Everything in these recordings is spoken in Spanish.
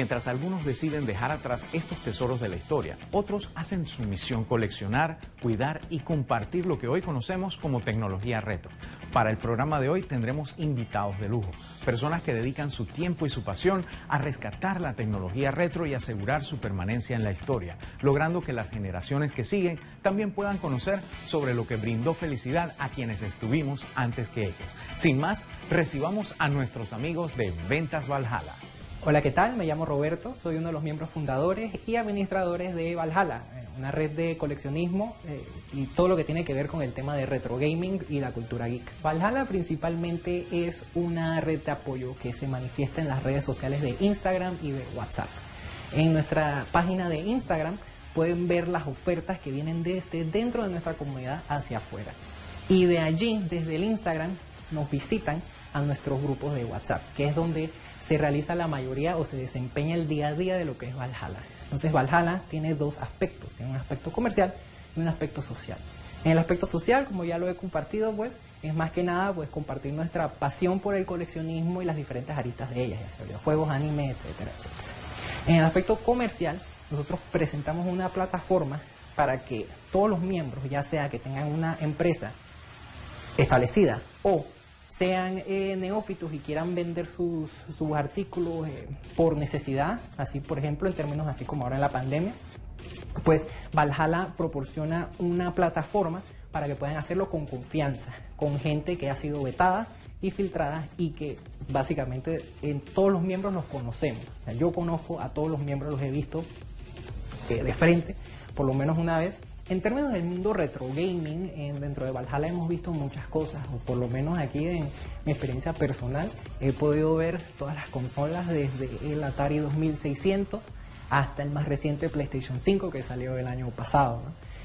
Mientras algunos deciden dejar atrás estos tesoros de la historia, otros hacen su misión coleccionar, cuidar y compartir lo que hoy conocemos como tecnología retro. Para el programa de hoy tendremos invitados de lujo, personas que dedican su tiempo y su pasión a rescatar la tecnología retro y asegurar su permanencia en la historia, logrando que las generaciones que siguen también puedan conocer sobre lo que brindó felicidad a quienes estuvimos antes que ellos. Sin más, recibamos a nuestros amigos de Ventas Valhalla. Hola, ¿qué tal? Me llamo Roberto, soy uno de los miembros fundadores y administradores de Valhalla, eh, una red de coleccionismo eh, y todo lo que tiene que ver con el tema de retro gaming y la cultura geek. Valhalla principalmente es una red de apoyo que se manifiesta en las redes sociales de Instagram y de WhatsApp. En nuestra página de Instagram pueden ver las ofertas que vienen desde dentro de nuestra comunidad hacia afuera. Y de allí, desde el Instagram, nos visitan a nuestros grupos de WhatsApp, que es donde se realiza la mayoría o se desempeña el día a día de lo que es Valhalla. Entonces Valhalla tiene dos aspectos, tiene un aspecto comercial y un aspecto social. En el aspecto social, como ya lo he compartido, pues es más que nada pues compartir nuestra pasión por el coleccionismo y las diferentes aristas de ellas, ya sea videojuegos, anime, etcétera, etcétera. En el aspecto comercial, nosotros presentamos una plataforma para que todos los miembros, ya sea que tengan una empresa establecida o sean eh, neófitos y quieran vender sus, sus artículos eh, por necesidad, así por ejemplo en términos así como ahora en la pandemia, pues Valhalla proporciona una plataforma para que puedan hacerlo con confianza, con gente que ha sido vetada y filtrada y que básicamente en todos los miembros nos conocemos. yo conozco a todos los miembros, los he visto eh, de frente, por lo menos una vez, en términos del mundo retro gaming, dentro de Valhalla hemos visto muchas cosas, o por lo menos aquí en mi experiencia personal, he podido ver todas las consolas desde el Atari 2600 hasta el más reciente PlayStation 5 que salió el año pasado.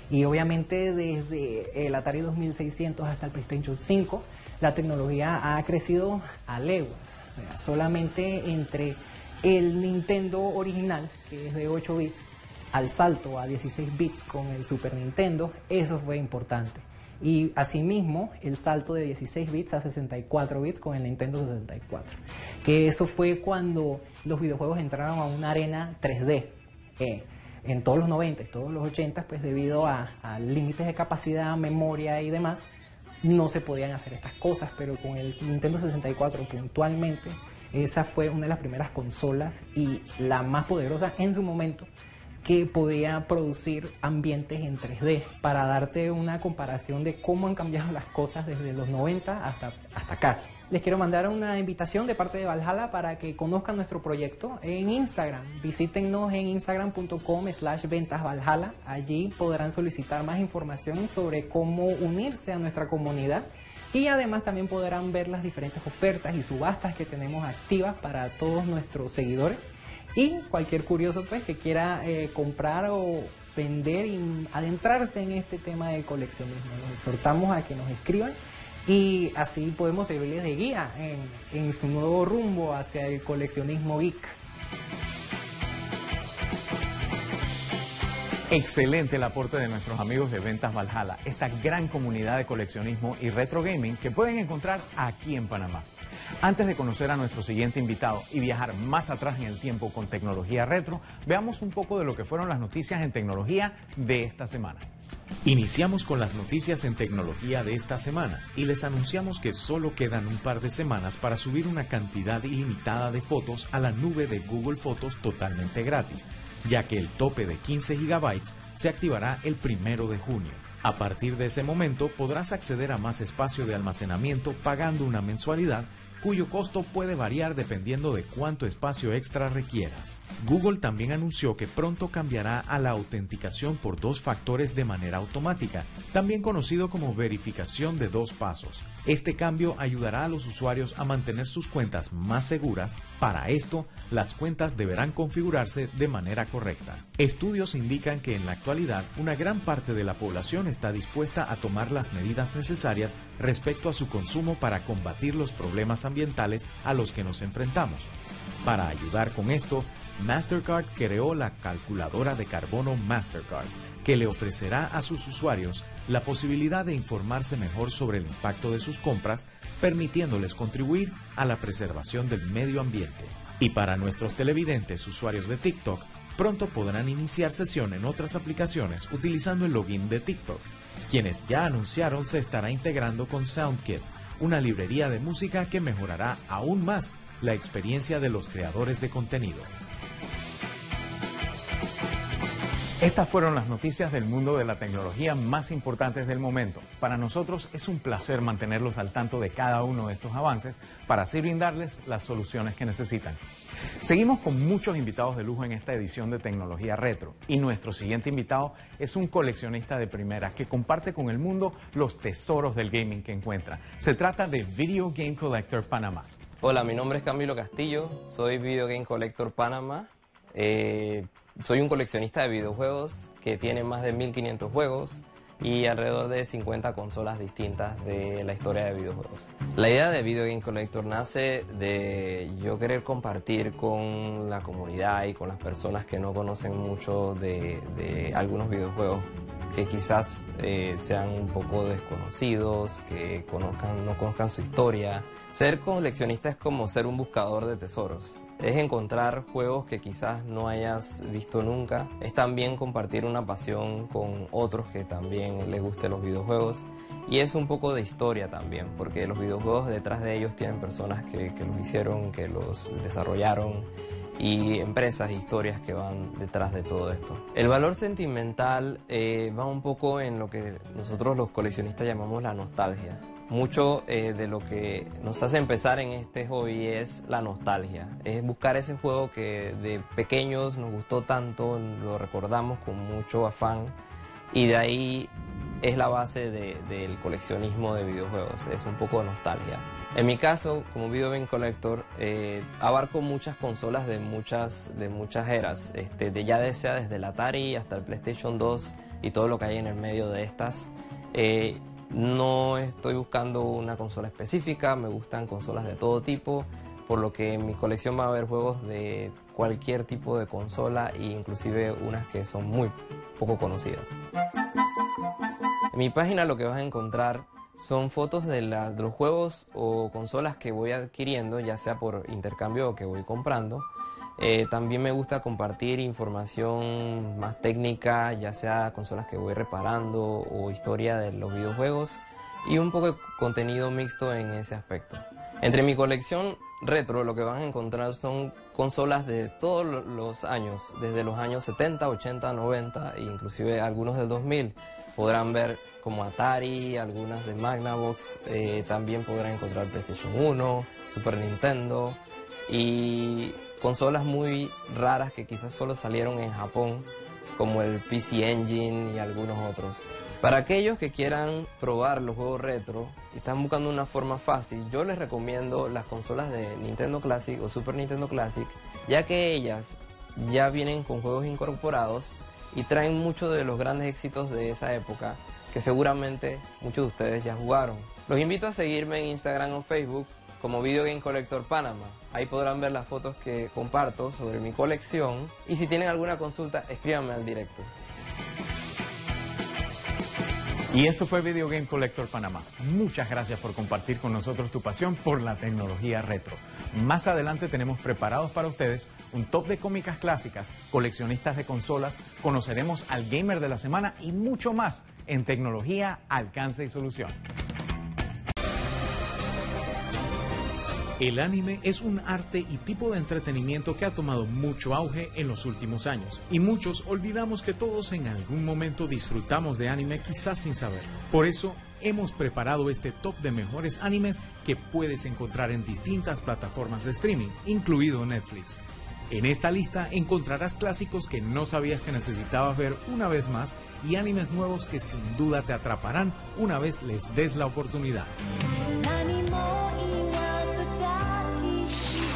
Y obviamente desde el Atari 2600 hasta el PlayStation 5, la tecnología ha crecido a leguas. solamente entre el Nintendo original, que es de 8 bits, al salto a 16 bits con el Super Nintendo, eso fue importante. Y asimismo, el salto de 16 bits a 64 bits con el Nintendo 64. Que eso fue cuando los videojuegos entraron a una arena 3D. Eh, en todos los 90 y todos los 80, pues debido a, a límites de capacidad, memoria y demás, no se podían hacer estas cosas, pero con el Nintendo 64 puntualmente, esa fue una de las primeras consolas y la más poderosa en su momento que podía producir ambientes en 3D para darte una comparación de cómo han cambiado las cosas desde los 90 hasta, hasta acá. Les quiero mandar una invitación de parte de Valhalla para que conozcan nuestro proyecto en Instagram. Visítennos en instagram.com slash ventasvalhalla. Allí podrán solicitar más información sobre cómo unirse a nuestra comunidad y además también podrán ver las diferentes ofertas y subastas que tenemos activas para todos nuestros seguidores y cualquier curioso pues que quiera eh, comprar o vender y adentrarse en este tema del coleccionismo. Nos exhortamos a que nos escriban y así podemos servirles de guía en, en su nuevo rumbo hacia el coleccionismo geek. Excelente el aporte de nuestros amigos de Ventas Valhalla, esta gran comunidad de coleccionismo y retro gaming que pueden encontrar aquí en Panamá. Antes de conocer a nuestro siguiente invitado y viajar más atrás en el tiempo con tecnología retro, veamos un poco de lo que fueron las noticias en tecnología de esta semana. Iniciamos con las noticias en tecnología de esta semana y les anunciamos que solo quedan un par de semanas para subir una cantidad ilimitada de fotos a la nube de Google Fotos totalmente gratis, ya que el tope de 15 GB se activará el primero de junio. A partir de ese momento podrás acceder a más espacio de almacenamiento pagando una mensualidad cuyo costo puede variar dependiendo de cuánto espacio extra requieras. Google también anunció que pronto cambiará a la autenticación por dos factores de manera automática, también conocido como verificación de dos pasos. Este cambio ayudará a los usuarios a mantener sus cuentas más seguras. Para esto, las cuentas deberán configurarse de manera correcta. Estudios indican que en la actualidad una gran parte de la población está dispuesta a tomar las medidas necesarias respecto a su consumo para combatir los problemas ambientales a los que nos enfrentamos. Para ayudar con esto, Mastercard creó la calculadora de carbono Mastercard, que le ofrecerá a sus usuarios la posibilidad de informarse mejor sobre el impacto de sus compras, permitiéndoles contribuir a la preservación del medio ambiente. Y para nuestros televidentes usuarios de TikTok, pronto podrán iniciar sesión en otras aplicaciones utilizando el login de TikTok. Quienes ya anunciaron se estará integrando con SoundKit, una librería de música que mejorará aún más la experiencia de los creadores de contenido. Estas fueron las noticias del mundo de la tecnología más importantes del momento. Para nosotros es un placer mantenerlos al tanto de cada uno de estos avances para así brindarles las soluciones que necesitan. Seguimos con muchos invitados de lujo en esta edición de Tecnología Retro y nuestro siguiente invitado es un coleccionista de primera que comparte con el mundo los tesoros del gaming que encuentra. Se trata de Video Game Collector Panamá. Hola, mi nombre es Camilo Castillo, soy Video Game Collector Panamá. Eh, soy un coleccionista de videojuegos que tiene más de 1500 juegos y alrededor de 50 consolas distintas de la historia de videojuegos. La idea de Video Game Collector nace de yo querer compartir con la comunidad y con las personas que no conocen mucho de, algunos videojuegos que quizás eh, sean un poco desconocidos, que conozcan, no conozcan su historia. Ser coleccionista es como ser un buscador de tesoros es encontrar juegos que quizás no hayas visto nunca. Es también compartir una pasión con otros que también les gusten los videojuegos. Y es un poco de historia también, porque los videojuegos detrás de ellos tienen personas que, los hicieron, que los desarrollaron y empresas, historias que van detrás de todo esto. El valor sentimental eh, va un poco en lo que nosotros los coleccionistas llamamos la nostalgia. Mucho eh, de lo que nos hace empezar en este hobby es la nostalgia, es buscar ese juego que de pequeños nos gustó tanto, lo recordamos con mucho afán y de ahí es la base del coleccionismo de videojuegos, es un poco de nostalgia. En mi caso, como Video Game Collector, eh, abarco muchas consolas de muchas, de muchas eras, este, de ya sea desde el Atari hasta el PlayStation 2 y todo lo que hay en el medio de estas. Eh, no estoy buscando una consola específica, me gustan consolas de todo tipo, por lo que en mi colección va a haber juegos de cualquier tipo de consola e inclusive unas que son muy poco conocidas. En mi página lo que vas a encontrar son fotos de, de los juegos o consolas que voy adquiriendo, ya sea por intercambio o que voy comprando. Eh, también me gusta compartir información más técnica, ya sea consolas que voy reparando o historia de los videojuegos y un poco de contenido mixto en ese aspecto. Entre mi colección retro lo que van a encontrar son consolas de todos los años, desde los años 70, 80, 90 e inclusive algunos del 2000. Podrán ver como Atari, algunas de Magnavox, eh, también podrán encontrar PlayStation 1, Super Nintendo y consolas muy raras que quizás solo salieron en Japón, como el PC Engine y algunos otros. Para aquellos que quieran probar los juegos retro y están buscando una forma fácil, yo les recomiendo las consolas de Nintendo Classic o Super Nintendo Classic, ya que ellas ya vienen con juegos incorporados y traen muchos de los grandes éxitos de esa época que seguramente muchos de ustedes ya jugaron. Los invito a seguirme en Instagram o Facebook como Video Game Collector Panama. Ahí podrán ver las fotos que comparto sobre mi colección y si tienen alguna consulta, escríbanme al directo. Y esto fue Video Game Collector Panamá. Muchas gracias por compartir con nosotros tu pasión por la tecnología retro. Más adelante tenemos preparados para ustedes un top de cómicas clásicas, coleccionistas de consolas, conoceremos al gamer de la semana y mucho más en tecnología, alcance y solución. El anime es un arte y tipo de entretenimiento que ha tomado mucho auge en los últimos años y muchos olvidamos que todos en algún momento disfrutamos de anime quizás sin saber. Por eso hemos preparado este top de mejores animes que puedes encontrar en distintas plataformas de streaming, incluido Netflix. En esta lista encontrarás clásicos que no sabías que necesitabas ver una vez más y animes nuevos que sin duda te atraparán una vez les des la oportunidad.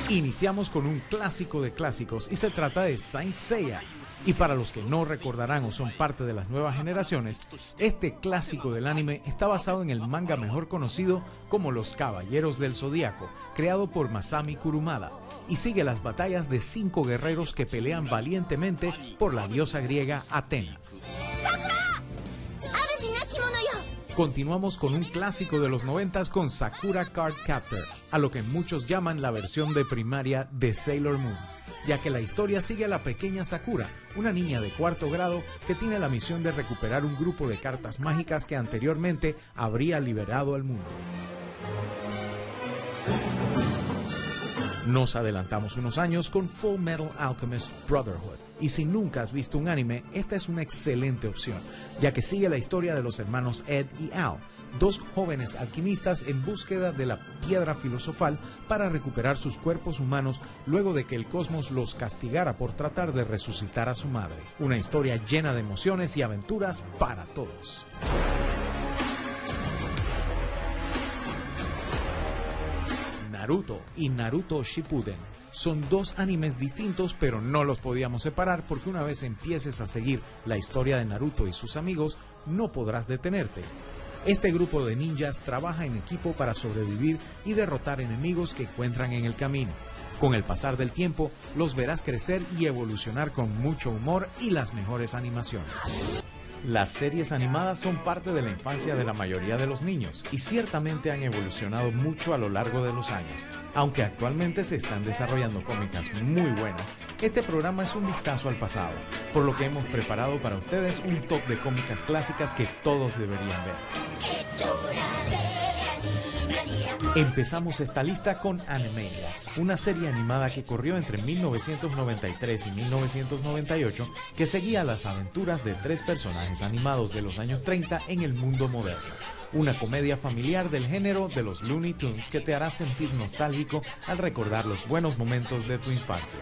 Iniciamos con un clásico de clásicos y se trata de Saint Seiya. Y para los que no recordarán o son parte de las nuevas generaciones, este clásico del anime está basado en el manga mejor conocido como Los Caballeros del Zodíaco, creado por Masami Kurumada, y sigue las batallas de cinco guerreros que pelean valientemente por la diosa griega Atenas. Continuamos con un clásico de los noventas con Sakura Card Captor, a lo que muchos llaman la versión de primaria de Sailor Moon ya que la historia sigue a la pequeña Sakura, una niña de cuarto grado que tiene la misión de recuperar un grupo de cartas mágicas que anteriormente habría liberado al mundo. Nos adelantamos unos años con Full Metal Alchemist Brotherhood. Y si nunca has visto un anime, esta es una excelente opción, ya que sigue la historia de los hermanos Ed y Al, dos jóvenes alquimistas en búsqueda de la piedra filosofal para recuperar sus cuerpos humanos luego de que el cosmos los castigara por tratar de resucitar a su madre. Una historia llena de emociones y aventuras para todos. Naruto y Naruto Shippuden son dos animes distintos, pero no los podíamos separar porque una vez empieces a seguir la historia de Naruto y sus amigos, no podrás detenerte. Este grupo de ninjas trabaja en equipo para sobrevivir y derrotar enemigos que encuentran en el camino. Con el pasar del tiempo, los verás crecer y evolucionar con mucho humor y las mejores animaciones. Las series animadas son parte de la infancia de la mayoría de los niños y ciertamente han evolucionado mucho a lo largo de los años. Aunque actualmente se están desarrollando cómicas muy buenas, este programa es un vistazo al pasado, por lo que hemos preparado para ustedes un top de cómicas clásicas que todos deberían ver. Empezamos esta lista con Animaniacs, una serie animada que corrió entre 1993 y 1998 que seguía las aventuras de tres personajes animados de los años 30 en el mundo moderno. Una comedia familiar del género de los Looney Tunes que te hará sentir nostálgico al recordar los buenos momentos de tu infancia.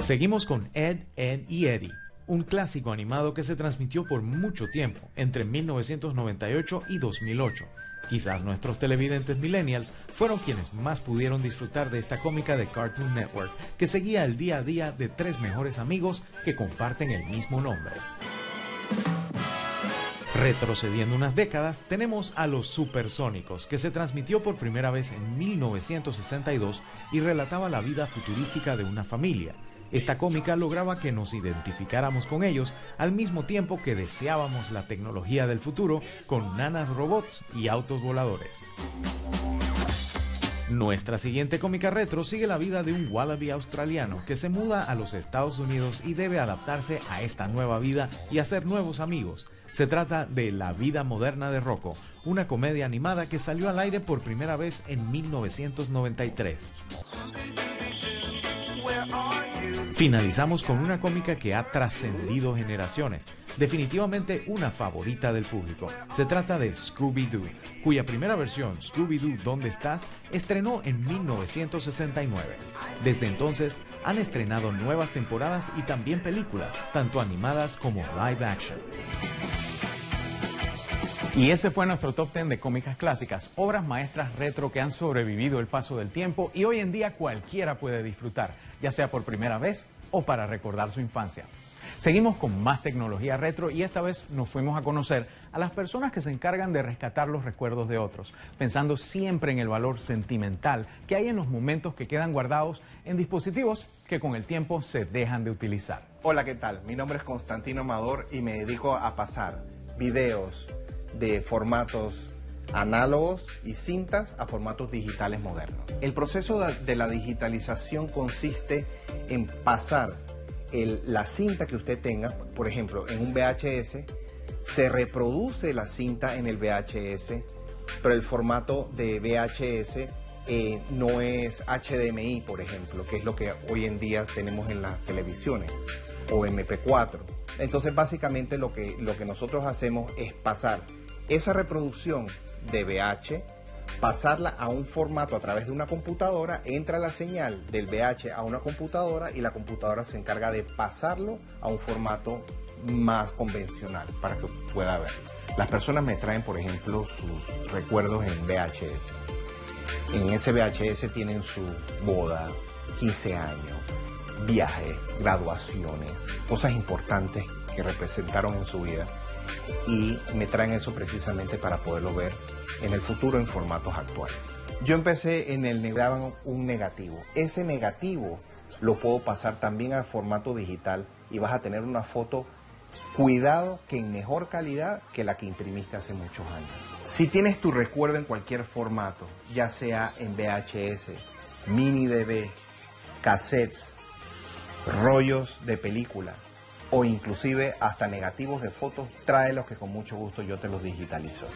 Seguimos con Ed, Ed y Eddie un clásico animado que se transmitió por mucho tiempo, entre 1998 y 2008. Quizás nuestros televidentes millennials fueron quienes más pudieron disfrutar de esta cómica de Cartoon Network, que seguía el día a día de tres mejores amigos que comparten el mismo nombre. Retrocediendo unas décadas, tenemos a Los Supersónicos, que se transmitió por primera vez en 1962 y relataba la vida futurística de una familia, esta cómica lograba que nos identificáramos con ellos al mismo tiempo que deseábamos la tecnología del futuro con nanas robots y autos voladores. Nuestra siguiente cómica retro sigue la vida de un wallaby australiano que se muda a los Estados Unidos y debe adaptarse a esta nueva vida y hacer nuevos amigos. Se trata de La vida moderna de Rocco, una comedia animada que salió al aire por primera vez en 1993. Finalizamos con una cómica que ha trascendido generaciones, definitivamente una favorita del público. Se trata de Scooby-Doo, cuya primera versión, Scooby-Doo ¿Dónde estás?, estrenó en 1969. Desde entonces han estrenado nuevas temporadas y también películas, tanto animadas como live action. Y ese fue nuestro top 10 de cómicas clásicas, obras maestras retro que han sobrevivido el paso del tiempo y hoy en día cualquiera puede disfrutar, ya sea por primera vez o para recordar su infancia. Seguimos con más tecnología retro y esta vez nos fuimos a conocer a las personas que se encargan de rescatar los recuerdos de otros, pensando siempre en el valor sentimental que hay en los momentos que quedan guardados en dispositivos que con el tiempo se dejan de utilizar. Hola, ¿qué tal? Mi nombre es Constantino Amador y me dedico a pasar videos, de formatos análogos y cintas a formatos digitales modernos. El proceso de la digitalización consiste en pasar la cinta que usted tenga, por ejemplo, en un VHS, se reproduce la cinta en el VHS, pero el formato de VHS eh, no es HDMI, por ejemplo, que es lo que hoy en día tenemos en las televisiones, o MP4. Entonces, básicamente lo que, lo que nosotros hacemos es pasar esa reproducción de VH, pasarla a un formato a través de una computadora, entra la señal del VH a una computadora y la computadora se encarga de pasarlo a un formato más convencional para que pueda verlo. Las personas me traen, por ejemplo, sus recuerdos en VHS. En ese VHS tienen su boda, 15 años, viajes, graduaciones, cosas importantes que representaron en su vida y me traen eso precisamente para poderlo ver en el futuro en formatos actuales. Yo empecé en el daban un negativo. Ese negativo lo puedo pasar también al formato digital y vas a tener una foto Cuidado que en mejor calidad que la que imprimiste hace muchos años. Si tienes tu recuerdo en cualquier formato, ya sea en VHS, mini DV, cassettes, rollos de película o inclusive hasta negativos de fotos, tráelos que con mucho gusto yo te los digitalizo.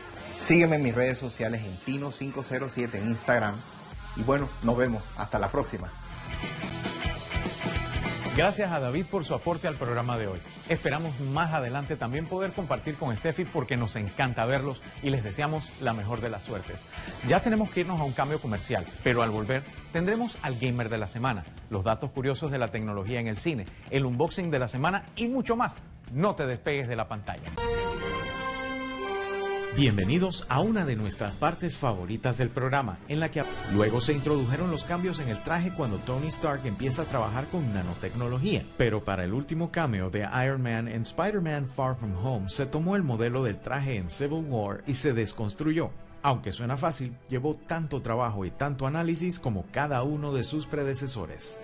Sígueme en mis redes sociales en Tino507 en Instagram y bueno, nos vemos. Hasta la próxima. Gracias a David por su aporte al programa de hoy. Esperamos más adelante también poder compartir con Steffi porque nos encanta verlos y les deseamos la mejor de las suertes. Ya tenemos que irnos a un cambio comercial, pero al volver tendremos al gamer de la semana, los datos curiosos de la tecnología en el cine, el unboxing de la semana y mucho más. No te despegues de la pantalla. Bienvenidos a una de nuestras partes favoritas del programa, en la que luego se introdujeron los cambios en el traje cuando Tony Stark empieza a trabajar con nanotecnología. Pero para el último cameo de Iron Man en Spider-Man Far From Home se tomó el modelo del traje en Civil War y se desconstruyó. Aunque suena fácil, llevó tanto trabajo y tanto análisis como cada uno de sus predecesores.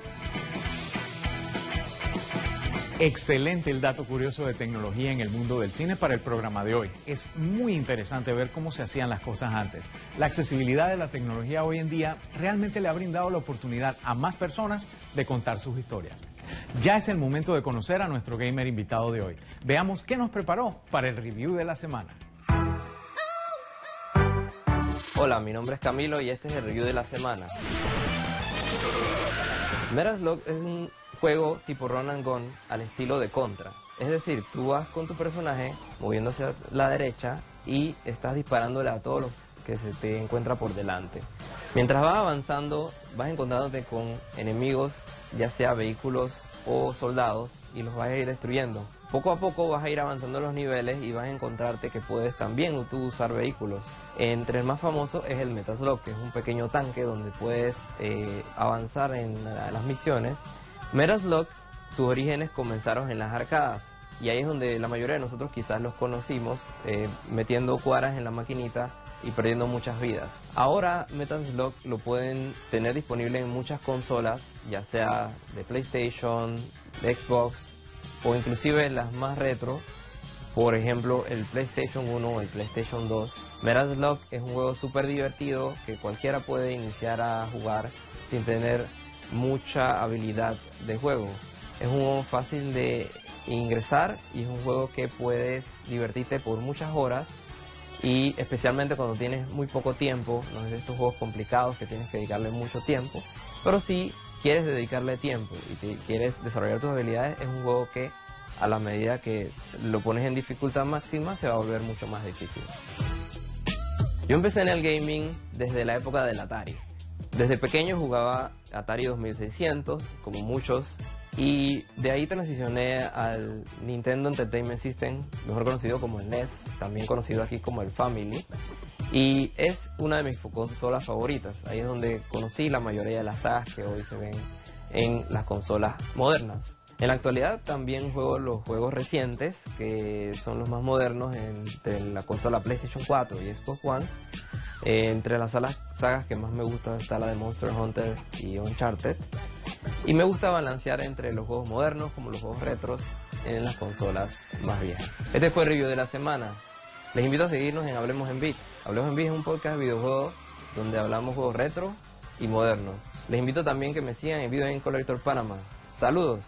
Excelente el dato curioso de tecnología en el mundo del cine para el programa de hoy. Es muy interesante ver cómo se hacían las cosas antes. La accesibilidad de la tecnología hoy en día realmente le ha brindado la oportunidad a más personas de contar sus historias. Ya es el momento de conocer a nuestro gamer invitado de hoy. Veamos qué nos preparó para el review de la semana. Hola, mi nombre es Camilo y este es el review de la semana. Metal Slug es un juego tipo run and gun al estilo de Contra. Es decir, tú vas con tu personaje moviéndose a la derecha y estás disparándole a todos los que se te encuentra por delante. Mientras vas avanzando, vas encontrándote con enemigos, ya sea vehículos o soldados, y los vas a ir destruyendo. Poco a poco vas a ir avanzando los niveles y vas a encontrarte que puedes también tú usar vehículos. Entre el más famoso es el Metaslog, que es un pequeño tanque donde puedes eh, avanzar en las misiones Metal sus orígenes comenzaron en las arcadas y ahí es donde la mayoría de nosotros quizás los conocimos eh, metiendo cuadras en la maquinita y perdiendo muchas vidas. Ahora Metal lo pueden tener disponible en muchas consolas, ya sea de PlayStation, de Xbox o inclusive las más retro, por ejemplo el PlayStation 1 o el PlayStation 2. Metal es un juego súper divertido que cualquiera puede iniciar a jugar sin tener mucha habilidad de juego. Es un juego fácil de ingresar y es un juego que puedes divertirte por muchas horas y especialmente cuando tienes muy poco tiempo, no es de estos juegos complicados que tienes que dedicarle mucho tiempo, pero si quieres dedicarle tiempo y quieres desarrollar tus habilidades, es un juego que a la medida que lo pones en dificultad máxima se va a volver mucho más difícil. Yo empecé en el gaming desde la época del Atari. Desde pequeño jugaba Atari 2600, como muchos, y de ahí transicioné al Nintendo Entertainment System, mejor conocido como el NES, también conocido aquí como el Family. Y es una de mis consolas favoritas. Ahí es donde conocí la mayoría de las sagas que hoy se ven en las consolas modernas. En la actualidad también juego los juegos recientes, que son los más modernos entre la consola PlayStation 4 y Xbox One eh, entre las sagas que más me gustan está la de Monster Hunter y Uncharted. Y me gusta balancear entre los juegos modernos como los juegos retros en las consolas más viejas. Este fue el review de la semana. Les invito a seguirnos en Hablemos en Beat. Hablemos en Beat es un podcast de videojuegos donde hablamos juegos retro y modernos. Les invito también que me sigan en Video en Collector Panama. Saludos.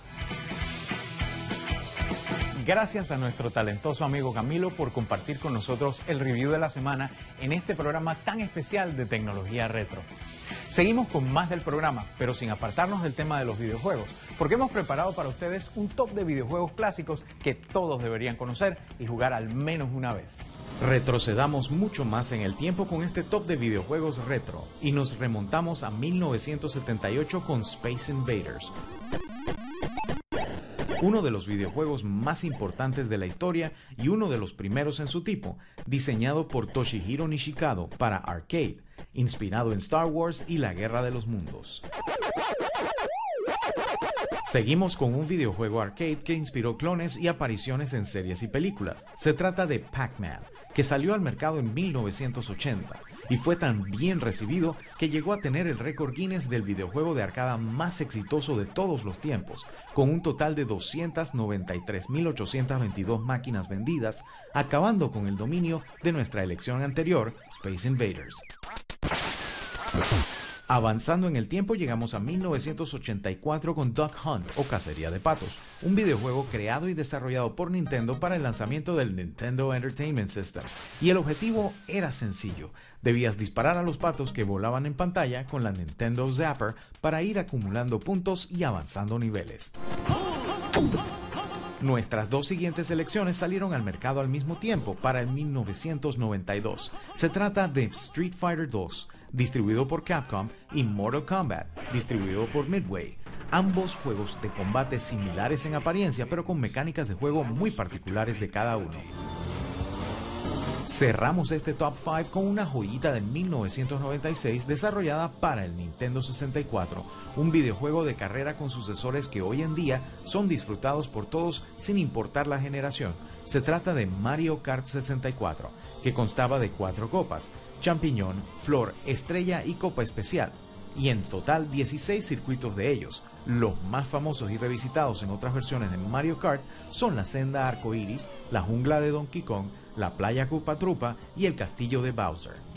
Gracias a nuestro talentoso amigo Camilo por compartir con nosotros el review de la semana en este programa tan especial de tecnología retro. Seguimos con más del programa, pero sin apartarnos del tema de los videojuegos, porque hemos preparado para ustedes un top de videojuegos clásicos que todos deberían conocer y jugar al menos una vez. Retrocedamos mucho más en el tiempo con este top de videojuegos retro y nos remontamos a 1978 con Space Invaders, uno de los videojuegos más importantes de la historia y uno de los primeros en su tipo, diseñado por Toshihiro Nishikado para arcade, inspirado en Star Wars y la Guerra de los Mundos. Seguimos con un videojuego arcade que inspiró clones y apariciones en series y películas. Se trata de Pac-Man, que salió al mercado en 1980 y fue tan bien recibido que llegó a tener el récord Guinness del videojuego de arcada más exitoso de todos los tiempos, con un total de 293.822 máquinas vendidas, acabando con el dominio de nuestra elección anterior, Space Invaders. Avanzando en el tiempo llegamos a 1984 con Duck Hunt o Cacería de Patos, un videojuego creado y desarrollado por Nintendo para el lanzamiento del Nintendo Entertainment System. Y el objetivo era sencillo, debías disparar a los patos que volaban en pantalla con la Nintendo Zapper para ir acumulando puntos y avanzando niveles. Nuestras dos siguientes selecciones salieron al mercado al mismo tiempo para el 1992. Se trata de Street Fighter 2, distribuido por Capcom, y Mortal Kombat, distribuido por Midway. Ambos juegos de combate similares en apariencia, pero con mecánicas de juego muy particulares de cada uno. Cerramos este top 5 con una joyita de 1996 desarrollada para el Nintendo 64, un videojuego de carrera con sucesores que hoy en día son disfrutados por todos sin importar la generación. Se trata de Mario Kart 64, que constaba de cuatro copas, champiñón, flor, estrella y copa especial, y en total 16 circuitos de ellos. Los más famosos y revisitados en otras versiones de Mario Kart son la senda arcoiris, la jungla de Donkey Kong, la playa Cupa Trupa y el castillo de Bowser.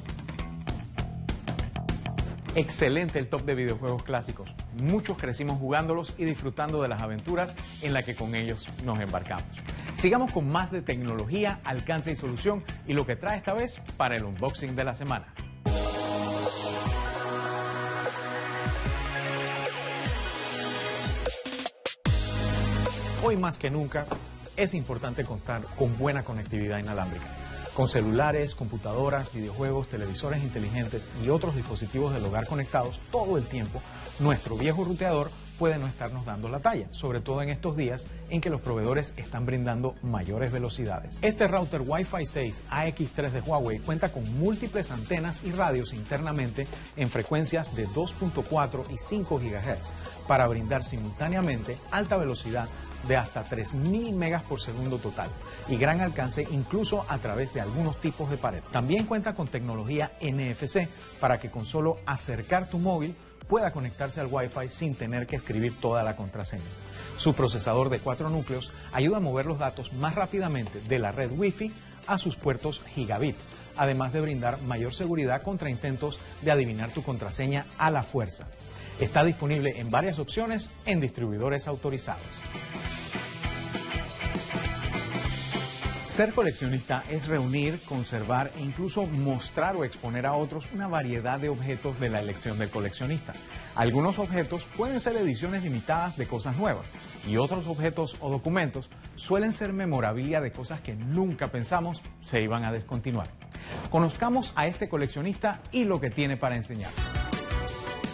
Excelente el top de videojuegos clásicos. Muchos crecimos jugándolos y disfrutando de las aventuras en las que con ellos nos embarcamos. Sigamos con más de tecnología, alcance y solución y lo que trae esta vez para el unboxing de la semana. Hoy más que nunca es importante contar con buena conectividad inalámbrica. Con celulares, computadoras, videojuegos, televisores inteligentes y otros dispositivos del hogar conectados todo el tiempo, nuestro viejo ruteador puede no estarnos dando la talla, sobre todo en estos días en que los proveedores están brindando mayores velocidades. Este router Wi-Fi 6 AX3 de Huawei cuenta con múltiples antenas y radios internamente en frecuencias de 2.4 y 5 GHz para brindar simultáneamente alta velocidad de hasta 3.000 megas por segundo total y gran alcance incluso a través de algunos tipos de pared. También cuenta con tecnología NFC para que con solo acercar tu móvil pueda conectarse al Wi-Fi sin tener que escribir toda la contraseña. Su procesador de cuatro núcleos ayuda a mover los datos más rápidamente de la red Wi-Fi a sus puertos gigabit, además de brindar mayor seguridad contra intentos de adivinar tu contraseña a la fuerza. Está disponible en varias opciones en distribuidores autorizados. Ser coleccionista es reunir, conservar e incluso mostrar o exponer a otros una variedad de objetos de la elección del coleccionista. Algunos objetos pueden ser ediciones limitadas de cosas nuevas y otros objetos o documentos suelen ser memorabilia de cosas que nunca pensamos se iban a descontinuar. Conozcamos a este coleccionista y lo que tiene para enseñar.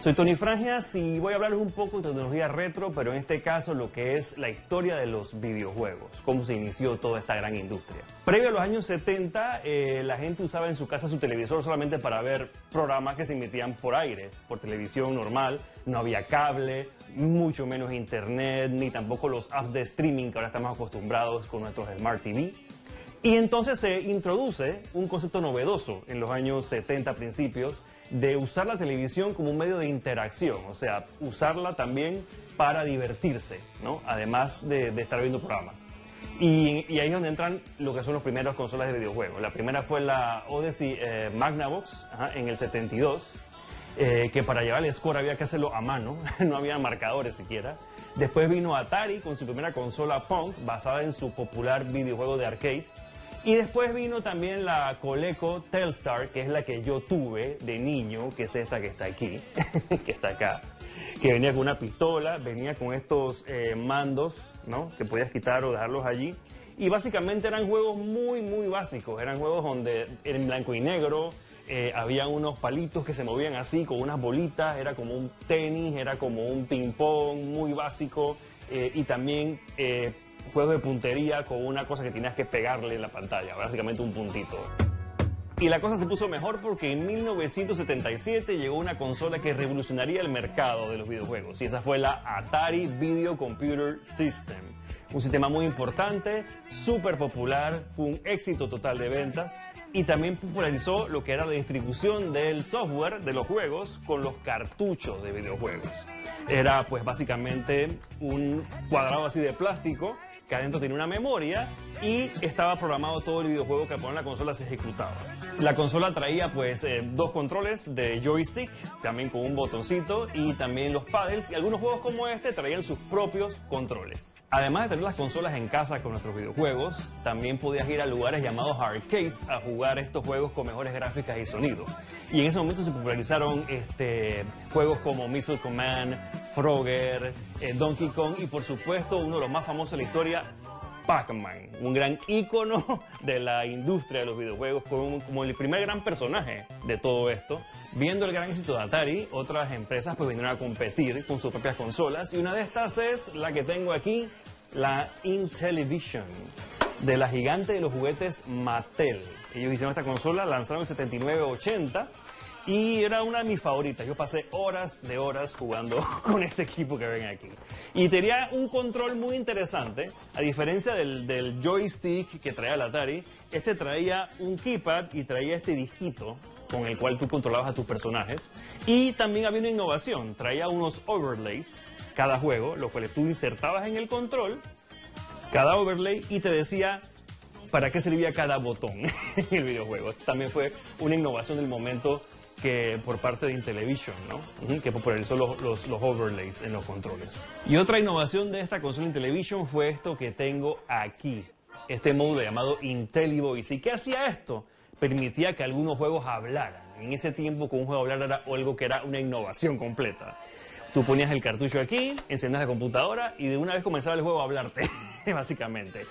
Soy Tony Frangias y voy a hablarles un poco de tecnología retro, pero en este caso lo que es la historia de los videojuegos, cómo se inició toda esta gran industria. Previo a los años 70, eh, la gente usaba en su casa su televisor solamente para ver programas que se emitían por aire, por televisión normal, no había cable, mucho menos internet, ni tampoco los apps de streaming que ahora estamos acostumbrados con nuestros Smart TV. Y entonces se introduce un concepto novedoso en los años 70 principios, de usar la televisión como un medio de interacción, o sea, usarla también para divertirse, ¿no? Además de, estar viendo programas. Y, ahí es donde entran lo que son los primeros consolas de videojuegos. La primera fue la Odyssey eh, Magnavox en el 72, eh, que para llevar el score había que hacerlo a mano, no había marcadores siquiera. Después vino Atari con su primera consola Punk, basada en su popular videojuego de arcade, y después vino también la Coleco Telstar, que es la que yo tuve de niño, que es esta que está aquí, que está acá, que venía con una pistola, venía con estos eh, mandos, ¿no? Que podías quitar o dejarlos allí. Y básicamente eran juegos muy, muy básicos. Eran juegos donde en blanco y negro, eh, había unos palitos que se movían así, con unas bolitas, era como un tenis, era como un ping-pong muy básico. Eh, y también juegos de puntería con una cosa que tenías que pegarle en la pantalla, básicamente un puntito. Y la cosa se puso mejor porque en 1977 llegó una consola que revolucionaría el mercado de los videojuegos y esa fue la Atari Video Computer System. Un sistema muy importante, súper popular, fue un éxito total de ventas y también popularizó lo que era la distribución del software de los juegos con los cartuchos de videojuegos. Era pues básicamente un cuadrado así de plástico que adentro tenía una memoria y estaba programado todo el videojuego que por la consola se ejecutaba. La consola traía pues eh, dos controles de joystick, también con un botoncito y también los paddles y algunos juegos como este traían sus propios controles. Además de tener las consolas en casa con nuestros videojuegos, también podías ir a lugares llamados arcades a jugar estos juegos con mejores gráficas y sonido. Y en ese momento se popularizaron este, juegos como Missile Command, Frogger, eh, Donkey Kong y por supuesto uno de los más famosos de la historia, Pac-Man, un gran ícono de la industria de los videojuegos, como, el primer gran personaje de todo esto. Viendo el gran éxito de Atari, otras empresas pues vinieron a competir con sus propias consolas y una de estas es la que tengo aquí, la Intellivision, de la gigante de los juguetes Mattel. Ellos hicieron esta consola, lanzaron en 79-80 y era una de mis favoritas. Yo pasé horas de horas jugando con este equipo que ven aquí. Y tenía un control muy interesante, a diferencia del, joystick que traía el Atari, este traía un keypad y traía este dijito con el cual tú controlabas a tus personajes. Y también había una innovación, traía unos overlays cada juego, lo cual tú insertabas en el control, cada overlay, y te decía para qué servía cada botón en el videojuego. También fue una innovación del momento que por parte de Intellivision, ¿no? que popularizó los, los, los, overlays en los controles. Y otra innovación de esta consola Intellivision fue esto que tengo aquí, este módulo llamado IntelliVoice. ¿Y qué hacía esto? Permitía que algunos juegos hablaran. En ese tiempo, con un juego hablar era algo que era una innovación completa. Tú ponías el cartucho aquí, encendías la computadora y de una vez comenzaba el juego a hablarte, básicamente.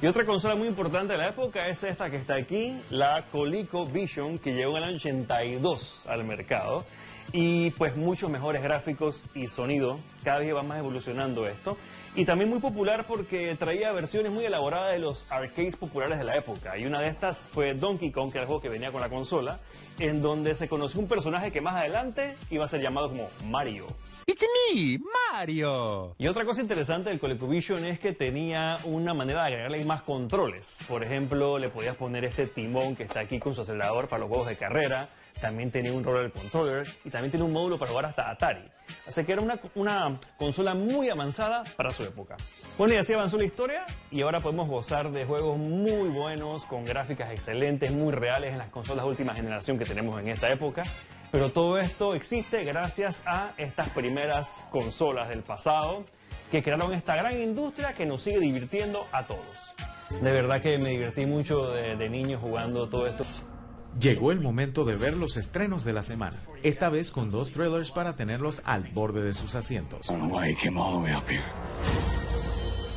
Y otra consola muy importante de la época es esta que está aquí, la ColecoVision, que llegó en el año 82 al mercado. Y pues muchos mejores gráficos y sonido. Cada vez va más evolucionando esto. Y también muy popular porque traía versiones muy elaboradas de los arcades populares de la época. Y una de estas fue Donkey Kong, que era el juego que venía con la consola, en donde se conoció un personaje que más adelante iba a ser llamado como Mario. It's me, Mario. Y otra cosa interesante del ColecoVision es que tenía una manera de agregarle más controles. Por ejemplo, le podías poner este timón que está aquí con su acelerador para los juegos de carrera. También tenía un roller controller y también tiene un módulo para jugar hasta Atari. Así que era una, una consola muy avanzada para su época. Bueno, y así avanzó la historia y ahora podemos gozar de juegos muy buenos, con gráficas excelentes, muy reales en las consolas última generación que tenemos en esta época. Pero todo esto existe gracias a estas primeras consolas del pasado que crearon esta gran industria que nos sigue divirtiendo a todos. De verdad que me divertí mucho de, de niño jugando todo esto. Llegó el momento de ver los estrenos de la semana, esta vez con dos trailers para tenerlos al borde de sus asientos.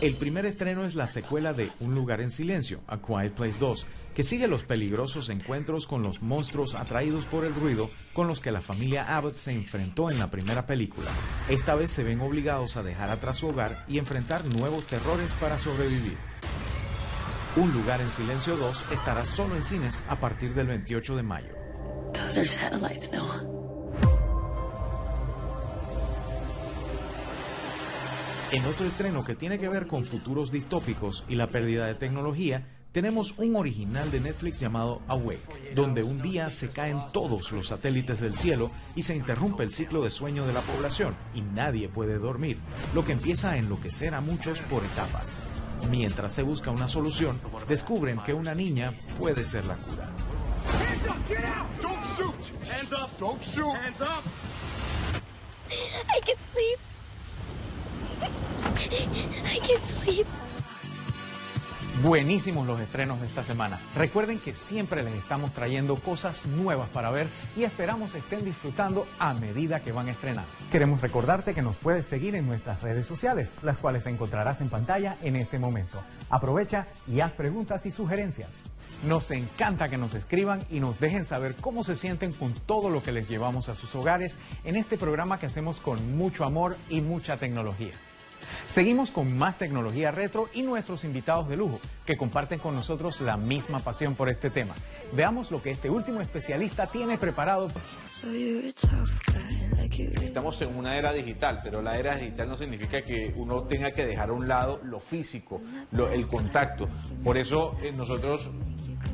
El primer estreno es la secuela de Un lugar en silencio, A Quiet Place 2, que sigue los peligrosos encuentros con los monstruos atraídos por el ruido con los que la familia Abbott se enfrentó en la primera película. Esta vez se ven obligados a dejar atrás su hogar y enfrentar nuevos terrores para sobrevivir. Un lugar en silencio 2 estará solo en cines a partir del 28 de mayo. En otro estreno que tiene que ver con futuros distópicos y la pérdida de tecnología, tenemos un original de Netflix llamado Awake, donde un día se caen todos los satélites del cielo y se interrumpe el ciclo de sueño de la población y nadie puede dormir, lo que empieza a enloquecer a muchos por etapas. Mientras se busca una solución, descubren que una niña puede ser la cura. I can sleep. Buenísimos los estrenos de esta semana. Recuerden que siempre les estamos trayendo cosas nuevas para ver y esperamos estén disfrutando a medida que van a estrenar. Queremos recordarte que nos puedes seguir en nuestras redes sociales, las cuales encontrarás en pantalla en este momento. Aprovecha y haz preguntas y sugerencias. Nos encanta que nos escriban y nos dejen saber cómo se sienten con todo lo que les llevamos a sus hogares en este programa que hacemos con mucho amor y mucha tecnología. Seguimos con más tecnología retro y nuestros invitados de lujo que comparten con nosotros la misma pasión por este tema. Veamos lo que este último especialista tiene preparado. estamos en una era digital, pero la era digital no significa que uno tenga que dejar a un lado lo físico, el contacto. Por eso eh, nosotros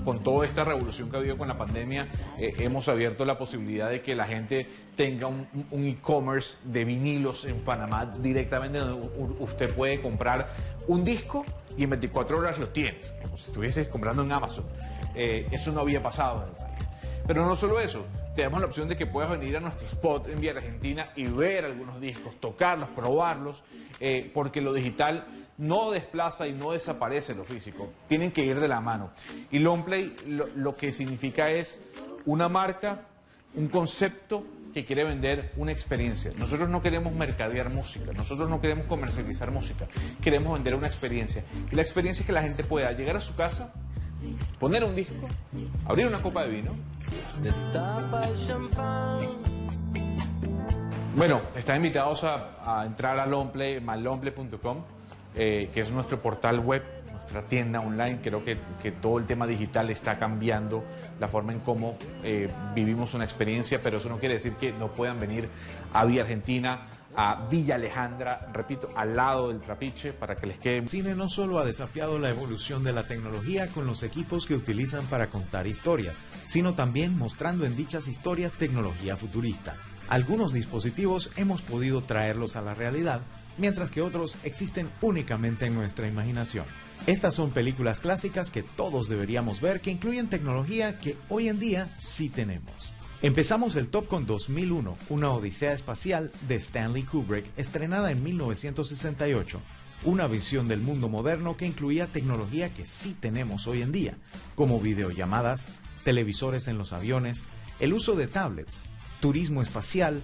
con toda esta revolución que ha habido con la pandemia, eh, hemos abierto la posibilidad de que la gente tenga un, e-commerce de vinilos en Panamá directamente donde usted puede comprar un disco y en 24 horas lo tienes, como si estuvieses comprando en Amazon. Eh, eso no había pasado en el país. Pero no solo eso, te damos la opción de que puedas venir a nuestro spot en Vía Argentina y ver algunos discos, tocarlos, probarlos, eh, porque lo digital no desplaza y no desaparece lo físico, tienen que ir de la mano. Y Longplay lo, lo que significa es una marca, un concepto que quiere vender una experiencia. Nosotros no queremos mercadear música, nosotros no queremos comercializar música, queremos vender una experiencia. Y la experiencia es que la gente pueda llegar a su casa, poner un disco, abrir una copa de vino. Bueno, están invitados a, entrar a Longplay, malonplay.com eh, que es nuestro portal web, nuestra tienda online. Creo que, que, todo el tema digital está cambiando la forma en cómo eh, vivimos una experiencia, pero eso no quiere decir que no puedan venir a Villa Argentina a Villa Alejandra, repito, al lado del trapiche para que les quede. Cine no solo ha desafiado la evolución de la tecnología con los equipos que utilizan para contar historias, sino también mostrando en dichas historias tecnología futurista. Algunos dispositivos hemos podido traerlos a la realidad mientras que otros existen únicamente en nuestra imaginación. Estas son películas clásicas que todos deberíamos ver que incluyen tecnología que hoy en día sí tenemos. Empezamos el top con 2001, una odisea espacial de Stanley Kubrick, estrenada en 1968. Una visión del mundo moderno que incluía tecnología que sí tenemos hoy en día, como videollamadas, televisores en los aviones, el uso de tablets, turismo espacial,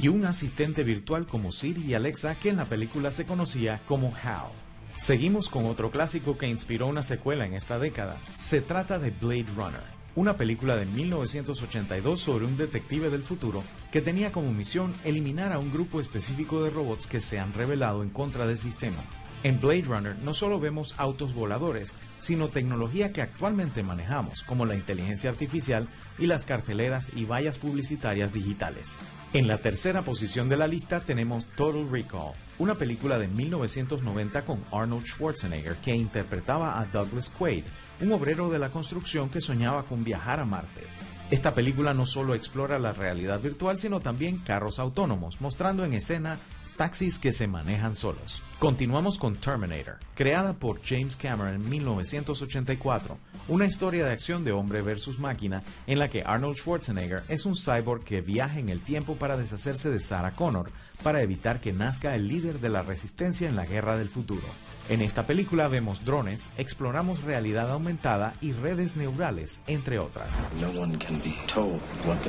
y un asistente virtual como Siri y Alexa que en la película se conocía como HAL. Seguimos con otro clásico que inspiró una secuela en esta década. Se trata de Blade Runner, una película de 1982 sobre un detective del futuro que tenía como misión eliminar a un grupo específico de robots que se han rebelado en contra del sistema. En Blade Runner no solo vemos autos voladores, sino tecnología que actualmente manejamos, como la inteligencia artificial y las carteleras y vallas publicitarias digitales. En la tercera posición de la lista tenemos Total Recall, una película de 1990 con Arnold Schwarzenegger que interpretaba a Douglas Quaid, un obrero de la construcción que soñaba con viajar a Marte. Esta película no solo explora la realidad virtual, sino también carros autónomos, mostrando en escena taxis que se manejan solos. Continuamos con Terminator, creada por James Cameron en 1984, una historia de acción de hombre versus máquina en la que Arnold Schwarzenegger es un cyborg que viaja en el tiempo para deshacerse de Sarah Connor para evitar que nazca el líder de la resistencia en la guerra del futuro. En esta película vemos drones, exploramos realidad aumentada y redes neurales, entre otras.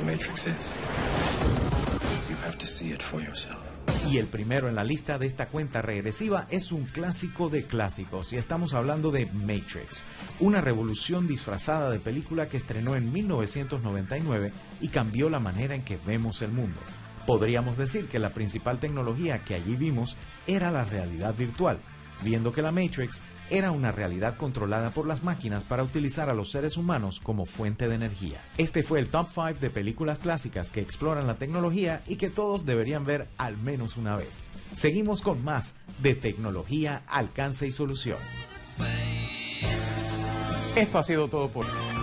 Matrix. You have to see it for yourself. Y el primero en la lista de esta cuenta regresiva es un clásico de clásicos y estamos hablando de Matrix, una revolución disfrazada de película que estrenó en 1999 y cambió la manera en que vemos el mundo. Podríamos decir que la principal tecnología que allí vimos era la realidad virtual, viendo que la Matrix era una realidad controlada por las máquinas para utilizar a los seres humanos como fuente de energía. Este fue el top 5 de películas clásicas que exploran la tecnología y que todos deberían ver al menos una vez. Seguimos con más de tecnología, alcance y solución. Esto ha sido todo por hoy.